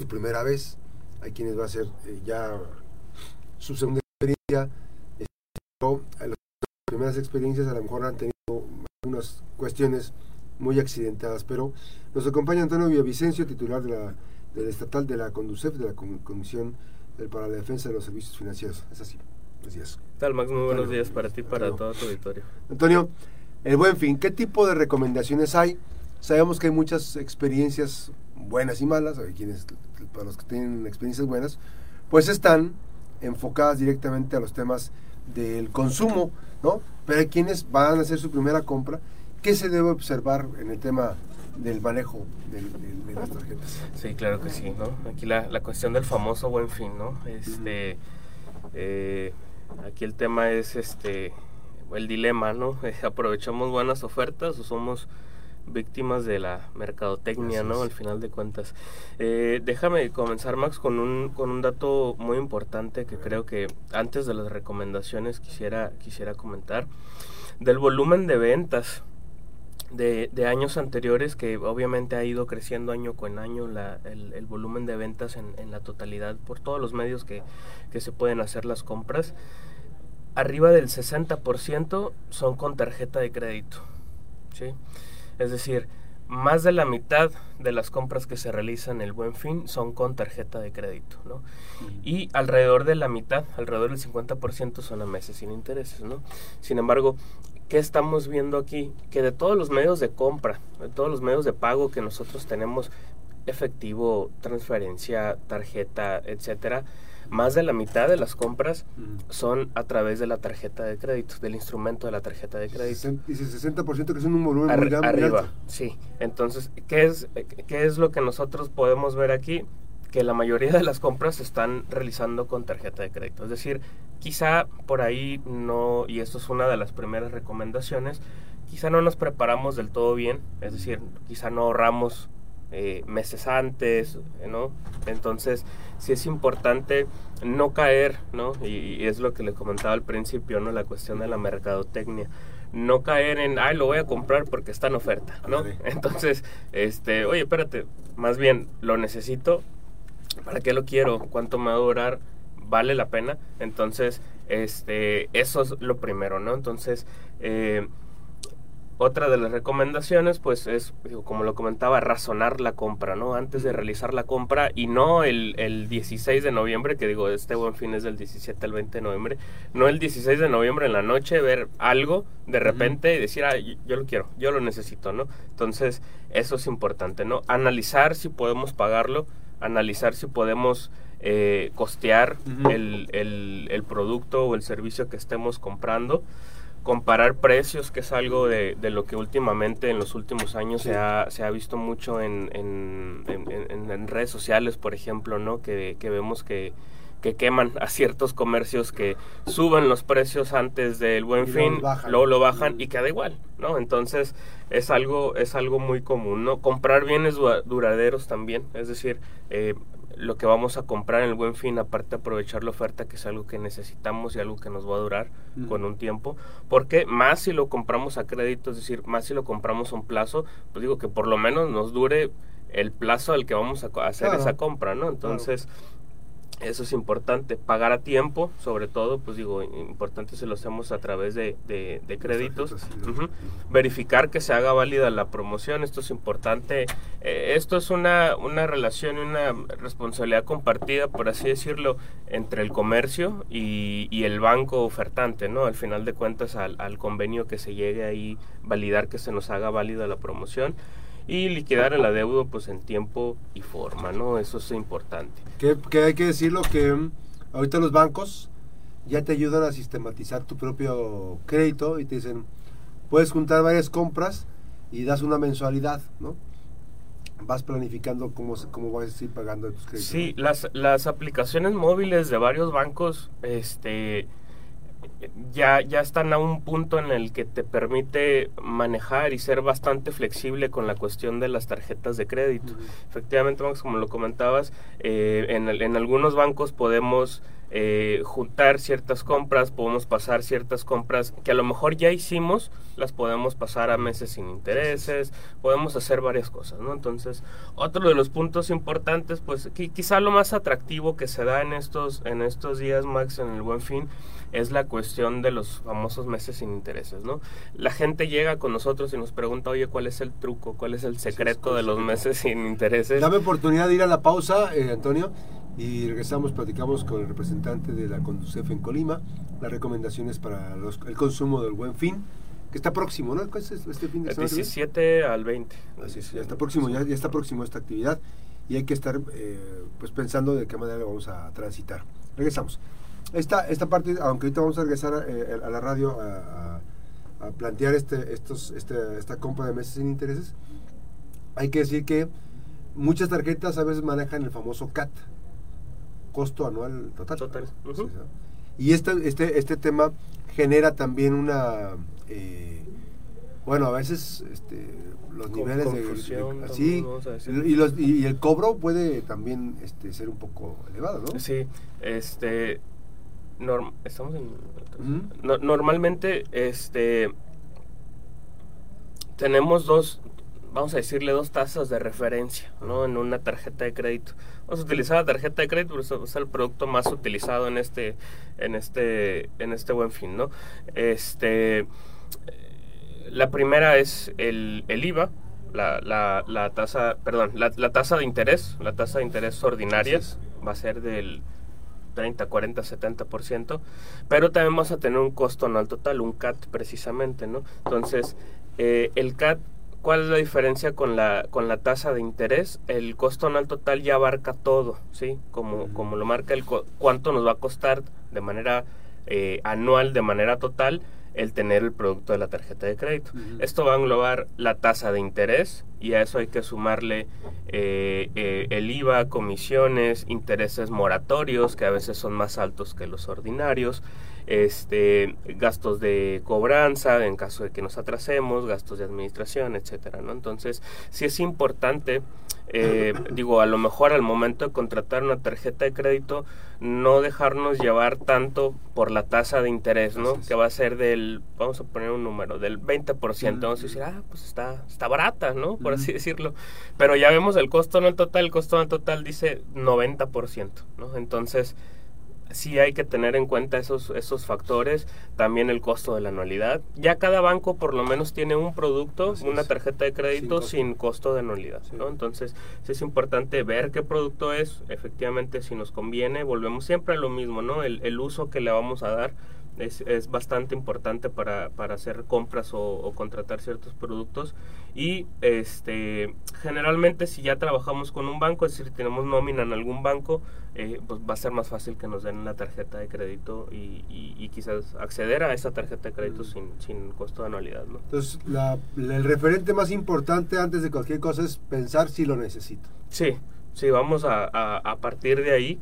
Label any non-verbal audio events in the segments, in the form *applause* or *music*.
su primera vez, hay quienes va a ser eh, ya su segunda experiencia. las primeras experiencias a lo mejor han tenido algunas cuestiones muy accidentadas, pero nos acompaña Antonio Villavicencio, titular de la, del estatal de la CONDUCEF, de la Comisión para la Defensa de los Servicios Financieros. Es así. Buenos días. ¿Qué tal, Max? Muy buenos días para ti y para todo tu auditorio. Antonio, el buen fin, ¿qué tipo de recomendaciones hay? Sabemos que hay muchas experiencias buenas y malas, hay quienes, para los que tienen experiencias buenas, pues están enfocadas directamente a los temas del consumo, ¿no? Pero hay quienes van a hacer su primera compra. ¿Qué se debe observar en el tema del manejo de, las tarjetas? Sí, claro que sí, ¿no? Aquí la, la cuestión del famoso buen fin, ¿no? Este, eh, aquí el tema es este el dilema, ¿no? *laughs* ¿Aprovechamos buenas ofertas o somos víctimas de la mercadotecnia, ¿no? Al final de cuentas. Eh, déjame comenzar, Max, con un, con un dato muy importante que creo que antes de las recomendaciones quisiera, quisiera comentar. Del volumen de ventas de, de años anteriores, que obviamente ha ido creciendo año con año la, el, el, volumen de ventas en, en, la totalidad por todos los medios que, que se pueden hacer las compras. Arriba del 60% son con tarjeta de crédito. ¿sí? Es decir, más de la mitad de las compras que se realizan el buen fin son con tarjeta de crédito, ¿no? Y alrededor de la mitad, alrededor del 50% son a meses sin intereses, ¿no? Sin embargo, ¿qué estamos viendo aquí? Que de todos los medios de compra, de todos los medios de pago que nosotros tenemos, efectivo, transferencia, tarjeta, etcétera, más de la mitad de las compras son a través de la tarjeta de crédito, del instrumento de la tarjeta de crédito. Dice 60% que es un volumen muy Arriba, sí. Entonces, ¿qué es, ¿qué es lo que nosotros podemos ver aquí? Que la mayoría de las compras se están realizando con tarjeta de crédito. Es decir, quizá por ahí no, y esto es una de las primeras recomendaciones, quizá no nos preparamos del todo bien, es decir, quizá no ahorramos eh, meses antes, ¿no? Entonces, sí es importante no caer, ¿no? Y, es lo que le comentaba al principio, ¿no? La cuestión de la mercadotecnia. No caer en, ay, lo voy a comprar porque está en oferta, ¿no? *laughs* Entonces, este, oye, espérate, más bien, lo necesito, ¿para qué lo quiero? ¿Cuánto me va a durar? ¿Vale la pena? Entonces, este, eso es lo primero, ¿no? Entonces, eh, otra de las recomendaciones, pues es, como lo comentaba, razonar la compra, ¿no? Antes de realizar la compra y no el, el 16 de noviembre, que digo, este buen fin es del 17 al 20 de noviembre, no el 16 de noviembre en la noche ver algo de repente y decir, ah, yo lo quiero, yo lo necesito, ¿no? Entonces, eso es importante, ¿no? Analizar si podemos pagarlo, analizar si podemos eh, costear el, el, el producto o el servicio que estemos comprando comparar precios, que es algo de, de, lo que últimamente en los últimos años se, ha, se ha visto mucho en, en, en, redes sociales, por ejemplo, ¿no? Que, que vemos que, que queman a ciertos comercios que suben los precios antes del buen fin, luego lo bajan y queda igual, ¿no? Entonces es algo es algo muy común, ¿no? Comprar bienes duraderos también, es decir, eh, lo que vamos a comprar en el buen fin, aparte de aprovechar la oferta, que es algo que necesitamos y algo que nos va a durar con un tiempo, porque más si lo compramos a crédito, es decir, más si lo compramos a un plazo, pues digo que por lo menos nos dure el plazo al que vamos a hacer esa compra, ¿no? Entonces, eso es importante, pagar a tiempo, sobre todo, pues digo, importante si lo hacemos a través de, de, créditos. Verificar que se haga válida la promoción, esto es importante. Eh, esto es una, una relación, una responsabilidad compartida, por así decirlo, entre el comercio y, y el banco ofertante, ¿no? Al final de cuentas, al, al convenio que se llegue ahí, validar que se nos haga válida la promoción y liquidar el adeudo pues en tiempo y forma, ¿no? Eso es importante. Que, que hay que decirlo que mm, ahorita los bancos ya te ayudan a sistematizar tu propio crédito y te dicen, puedes juntar varias compras y das una mensualidad, ¿no? Vas planificando cómo, cómo vas a ir pagando tus créditos. Sí, las, las aplicaciones móviles de varios bancos, este ya, ya están a un punto en el que te permite manejar y ser bastante flexible con la cuestión de las tarjetas de crédito. Efectivamente, como lo comentabas, eh, en, en, algunos bancos podemos eh, juntar ciertas compras, podemos pasar ciertas compras que a lo mejor ya hicimos, las podemos pasar a meses sin intereses, podemos hacer varias cosas, ¿no? Entonces, otro de los puntos importantes, pues quizá lo más atractivo que se da en estos, en estos días, Max, en el buen fin, es la cuestión de los famosos meses sin intereses, ¿no? La gente llega con nosotros y nos pregunta, oye, ¿cuál es el truco? ¿Cuál es el secreto de los meses sin intereses? Dame oportunidad de ir a la pausa, eh, Antonio. Y regresamos, platicamos con el representante de la Conducef en Colima, las recomendaciones para el consumo del buen fin, que está próximo, ¿no? ¿Cuál es este fin de semana? 17 al 20. Así es, ya está próximo, ya, ya está próximo esta actividad y hay que estar eh, pues pensando de qué manera vamos a transitar. Regresamos. Esta, esta parte, aunque ahorita vamos a regresar eh, a, la radio a, plantear este, estos, este, esta compra de meses sin intereses, hay que decir que muchas tarjetas a veces manejan el famoso CAT, costo anual total. y este, este, este tema genera también una, eh, bueno, a veces este, los niveles de, así y, los, y, el cobro puede también este, ser un poco elevado, ¿no? Sí, este, estamos en, normalmente, este, tenemos dos, vamos a decirle dos tasas de referencia, ¿no? En una tarjeta de crédito. Vamos a utilizar la tarjeta de crédito porque es el producto más utilizado en este, en este, en este buen fin, ¿no? Este, la primera es el, el IVA, la, la, la, tasa, perdón, la, la, tasa de interés, la tasa de interés ordinaria va a ser del 30, 40, 70%, pero también vamos a tener un costo anual total, un CAT precisamente, ¿no? Entonces, eh, el CAT ¿Cuál es la diferencia con la, con la tasa de interés? El costo anual total ya abarca todo, ¿sí? Como, como lo marca el cuánto nos va a costar de manera eh, anual, de manera total, el tener el producto de la tarjeta de crédito. Esto va a englobar la tasa de interés y a eso hay que sumarle eh, eh, el IVA, comisiones, intereses moratorios, que a veces son más altos que los ordinarios, este, gastos de cobranza en caso de que nos atrasemos, gastos de administración, etcétera, ¿no? Entonces, sí es importante, eh, *laughs* digo, a lo mejor al momento de contratar una tarjeta de crédito, no dejarnos llevar tanto por la tasa de interés, ¿no? Que va a ser del, vamos a poner un número, del 20%. Vamos a decir, ah, pues está, está barata, ¿no? Por así decirlo. Pero ya vemos el costo en el total, el costo en el total dice 90%, ¿no? Entonces, sí hay que tener en cuenta esos, esos factores, también el costo de la anualidad. Ya cada banco por lo menos tiene un producto, una tarjeta de crédito sin costo, de anualidad, ¿no? Entonces, sí es importante ver qué producto es, efectivamente si nos conviene, volvemos siempre a lo mismo, ¿no? El, el uso que le vamos a dar es, es bastante importante para, para hacer compras o, contratar ciertos productos y este generalmente si ya trabajamos con un banco, es decir, tenemos nómina en algún banco, eh, pues va a ser más fácil que nos den una tarjeta de crédito y, y, quizás acceder a esa tarjeta de crédito sin, sin costo de anualidad. ¿no? Entonces, la, el referente más importante antes de cualquier cosa es pensar si lo necesito. Sí, sí, vamos a, a, a partir de ahí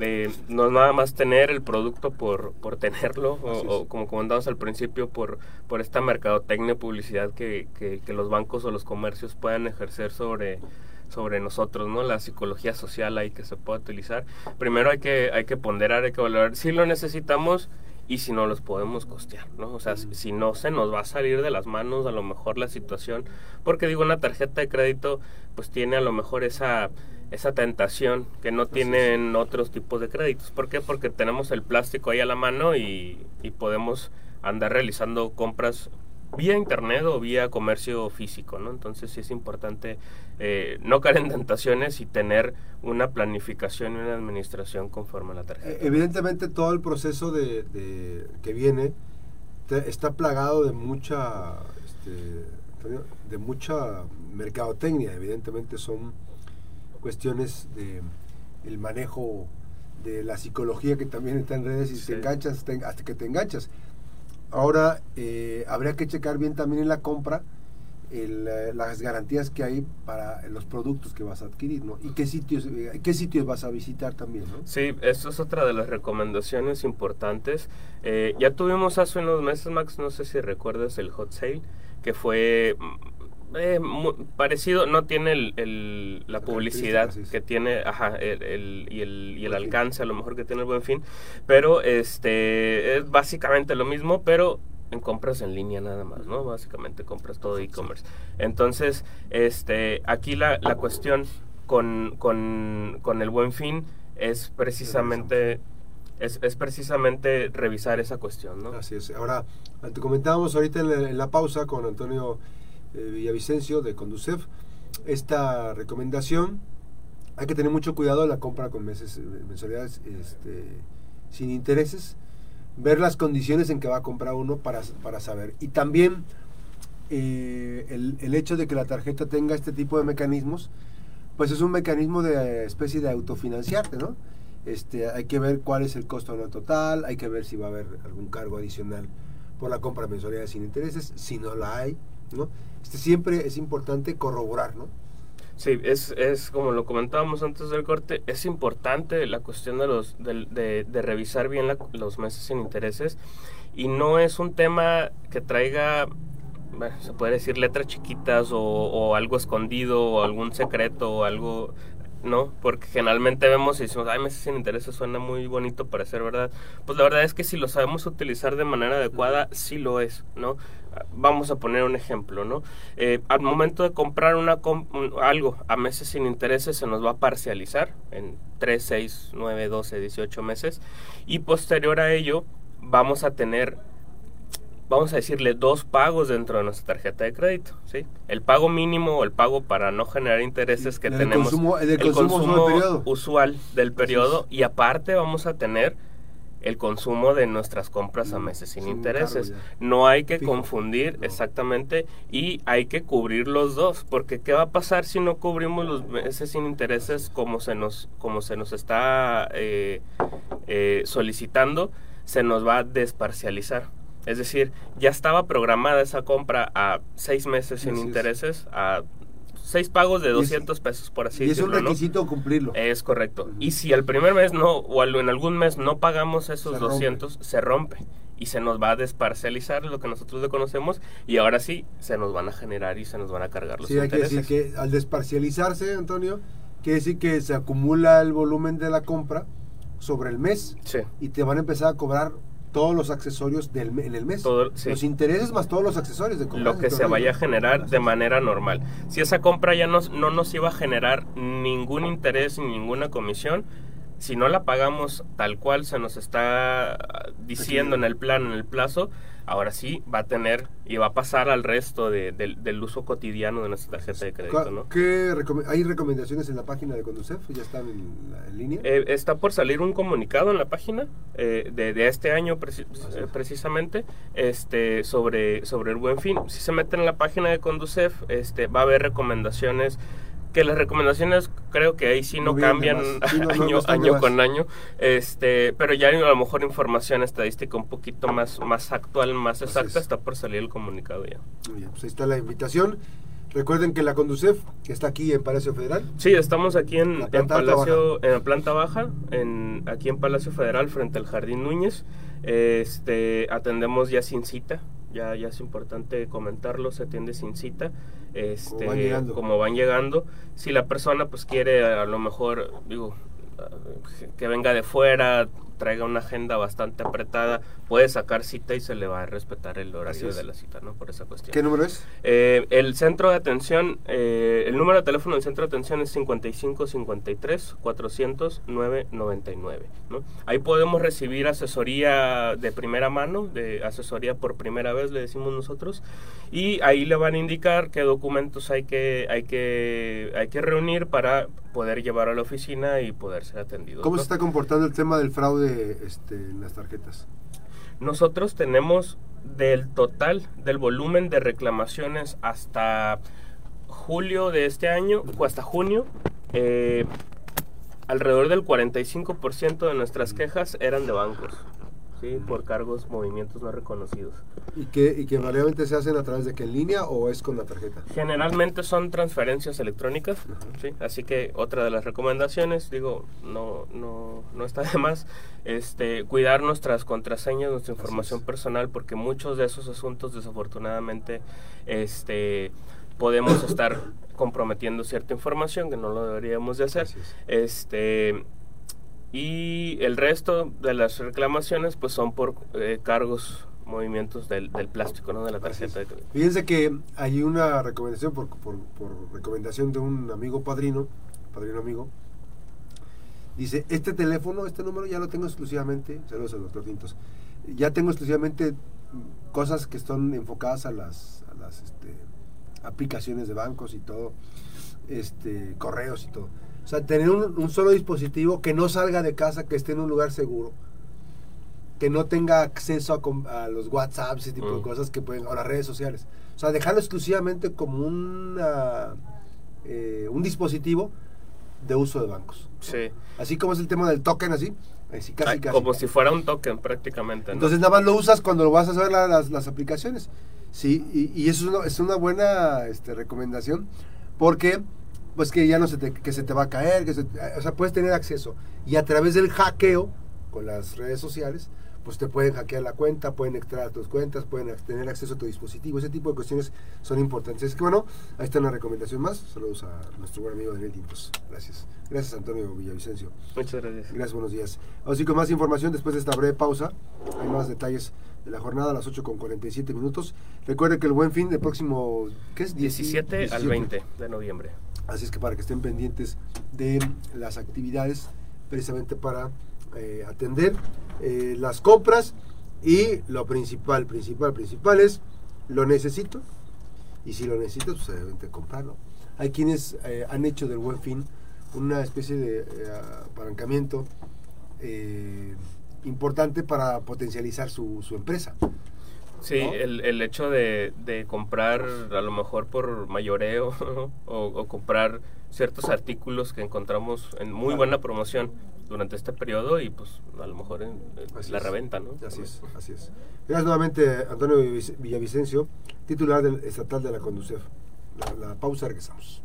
eh, no es nada más tener el producto por, por tenerlo, o, como comentamos al principio, por, por esta mercadotecnia publicidad que, que, los bancos o los comercios puedan ejercer sobre, sobre nosotros, ¿no? La psicología social ahí que se puede utilizar. Primero hay que, hay que ponderar, hay que valorar si lo necesitamos y si no los podemos costear, ¿no? O sea, si no se nos va a salir de las manos a lo mejor la situación, porque digo, una tarjeta de crédito pues tiene a lo mejor esa esa tentación que no tienen otros tipos de créditos. ¿Por qué? Porque tenemos el plástico ahí a la mano y, podemos andar realizando compras vía internet o vía comercio físico, ¿no? Entonces sí es importante eh, no caer en tentaciones y tener una planificación y una administración conforme a la tarjeta. Eh, evidentemente todo el proceso de, que viene está plagado de mucha este, de mucha mercadotecnia, evidentemente son cuestiones de el manejo de la psicología que también está en redes y te enganchas hasta que te enganchas. Ahora eh, habría que checar bien también en la compra eh, las garantías que hay para los productos que vas a adquirir, ¿no? Y qué sitios, eh, qué sitios vas a visitar también, ¿no? Sí, eso es otra de las recomendaciones importantes. ya tuvimos hace unos meses, Max, no sé si recuerdas el hot sale, que fue Eh, parecido, no tiene el, la publicidad que tiene, ajá, el, y el, y el alcance a lo mejor que tiene el buen fin, pero este es básicamente lo mismo, pero en compras en línea nada más, ¿no? Básicamente compras todo e-commerce. Entonces, este, aquí la, la cuestión con, con, con el buen fin es precisamente es, es, precisamente revisar esa cuestión, ¿no? Así es. Ahora, te comentábamos ahorita en la, pausa con Antonio Villavicencio de Conducef, esta recomendación, hay que tener mucho cuidado en la compra con meses, mensualidades este, sin intereses, ver las condiciones en que va a comprar uno para, para saber. Y también eh, el, hecho de que la tarjeta tenga este tipo de mecanismos, pues es un mecanismo de especie de autofinanciarte, ¿no? Este, hay que ver cuál es el costo total, hay que ver si va a haber algún cargo adicional por la compra de mensualidades sin intereses, si no la hay, ¿no? Este, siempre es importante corroborar, ¿no? Sí, es, es como lo comentábamos antes del corte, es importante la cuestión de, los, de, de, revisar bien los meses sin intereses y no es un tema que traiga bueno, se puede decir letras chiquitas o, o, algo escondido o algún secreto o algo ¿no? Porque generalmente vemos y decimos, ay, meses sin intereses suena muy bonito para ser verdad. Pues la verdad es que si lo sabemos utilizar de manera adecuada, sí lo es, ¿no? Vamos a poner un ejemplo, ¿no? Eh, al momento de comprar una algo a meses sin intereses se nos va a parcializar en 3, 6, 9, 12, 18 meses y posterior a ello vamos a tener vamos a decirle, dos pagos dentro de nuestra tarjeta de crédito. ¿sí? El pago mínimo o el pago para no generar intereses que tenemos. Consumo, el, consumo, usual del periodo. Y aparte vamos a tener el consumo de nuestras compras a meses sin intereses. No hay que confundir exactamente y hay que cubrir los dos, porque ¿qué va a pasar si no cubrimos los meses sin intereses como se nos, como se nos está eh, eh, solicitando? Se nos va a desparcializar. Es decir, ya estaba programada esa compra a seis meses sin intereses, a seis pagos de 200 pesos, por así decirlo. Y es un requisito cumplirlo. Es correcto. Y si al primer mes no, o en algún mes no pagamos esos 200, se rompe. Y se nos va a desparcializar lo que nosotros le conocemos y ahora sí se nos van a generar y se nos van a cargar los sí, intereses. Sí, hay que decir que al desparcializarse, Antonio, quiere decir que se acumula el volumen de la compra sobre el mes sí. y te van a empezar a cobrar todos los accesorios del, en el mes. Los intereses más todos los accesorios de compra. Lo que se vaya a generar de manera normal. Si esa compra ya no, no nos iba a generar ningún interés ni ninguna comisión, si no la pagamos tal cual se nos está diciendo en el plan, en el plazo, ahora sí va a tener y va a pasar al resto de, del uso cotidiano de nuestra tarjeta de crédito. ¿no? ¿Qué ¿Hay recomendaciones en la página de Conducef? ¿Ya están en, línea? Eh, está por salir un comunicado en la página eh, de, de, este año eh, precisamente este, sobre, sobre el buen fin. Si se meten en la página de Conducef, este, va a haber recomendaciones que las recomendaciones creo que ahí sí no, cambian año, año con año, este, pero ya hay a lo mejor información estadística un poquito más, más actual, más exacta, está por salir el comunicado ya. Muy bien, pues ahí está la invitación. Recuerden que la Conducef, que está aquí en Palacio Federal. Sí, estamos aquí en, en Palacio, en la planta baja, en, aquí en Palacio Federal, frente al Jardín Núñez. Este, atendemos ya sin cita, ya, ya es importante comentarlo, se atiende sin cita, este, como van llegando. Si la persona pues quiere a lo mejor, digo, que venga de fuera, traiga una agenda bastante apretada, puede sacar cita y se le va a respetar el horario de la cita, ¿no? Por esa cuestión. ¿Qué número es? Eh, el centro de atención, eh, el número de teléfono del centro de atención es 55 53 400 999, ¿no? Ahí podemos recibir asesoría de primera mano, de asesoría por primera vez, le decimos nosotros, y ahí le van a indicar qué documentos hay que, hay que, hay que reunir para poder llevar a la oficina y poder ser atendido. ¿Cómo se está comportando el tema del fraude este, en las tarjetas? Nosotros tenemos del total del volumen de reclamaciones hasta julio de este año o hasta junio, eh, alrededor del 45% de nuestras quejas eran de bancos por cargos, movimientos no reconocidos. ¿Y que, y que variablemente se hacen a través de que en línea o es con la tarjeta? Generalmente son transferencias electrónicas, ¿sí? así que otra de las recomendaciones, digo, no, no, no está de más, este, cuidar nuestras contraseñas, nuestra información personal, porque muchos de esos asuntos desafortunadamente este, podemos estar comprometiendo cierta información que no lo deberíamos de hacer. Este y el resto de las reclamaciones pues son por eh, cargos movimientos del, del, plástico, ¿no? De la tarjeta de crédito. Fíjense que hay una recomendación por, por, por, recomendación de un amigo padrino, padrino amigo. Dice, este teléfono, este número ya lo tengo exclusivamente, saludos al doctor Tintos, ya tengo exclusivamente cosas que están enfocadas a las, a las este, aplicaciones de bancos y todo, este, correos y todo. O sea, tener un, un solo dispositivo que no salga de casa, que esté en un lugar seguro que no tenga acceso a, los WhatsApp, ese tipo de mm. cosas que pueden, o las redes sociales. O sea, dejarlo exclusivamente como una, eh, un dispositivo de uso de bancos. Sí. Así como es el tema del token, así. así casi, casi. Como si fuera un token prácticamente. Entonces nada más lo usas cuando lo vas a hacer las, las, aplicaciones. Sí, y, y, eso es una, es una buena este, recomendación porque pues que ya no se te, que se te va a caer, que o sea, puedes tener acceso. Y a través del hackeo con las redes sociales, pues te pueden hackear la cuenta, pueden extraer tus cuentas, pueden tener acceso a tu dispositivo, ese tipo de cuestiones son importantes. Es que bueno, ahí está una recomendación más. Saludos a nuestro buen amigo Daniel Tintos. Gracias. Gracias Antonio Villavicencio. Muchas gracias. Gracias, buenos días. Así con más información después de esta breve pausa. Hay más detalles de la jornada a las 8 con 47 minutos. Recuerde que el buen fin del próximo, ¿qué es? 17, al 20 de noviembre. Así es que para que estén pendientes de las actividades precisamente para eh, atender eh, las compras y lo principal, principal, principal es lo necesito y si lo necesito, pues obviamente comprarlo. Hay quienes eh, han hecho del buen fin una especie de apalancamiento importante para potencializar su empresa. Sí, el, el, hecho de, de, comprar a lo mejor por mayoreo *laughs* o, o, comprar ciertos artículos que encontramos en muy buena promoción durante este periodo y pues a lo mejor en, la reventa, ¿no? Así es, así es. Gracias nuevamente Antonio Villavicencio, titular del estatal de la Conducef. La, la pausa, regresamos.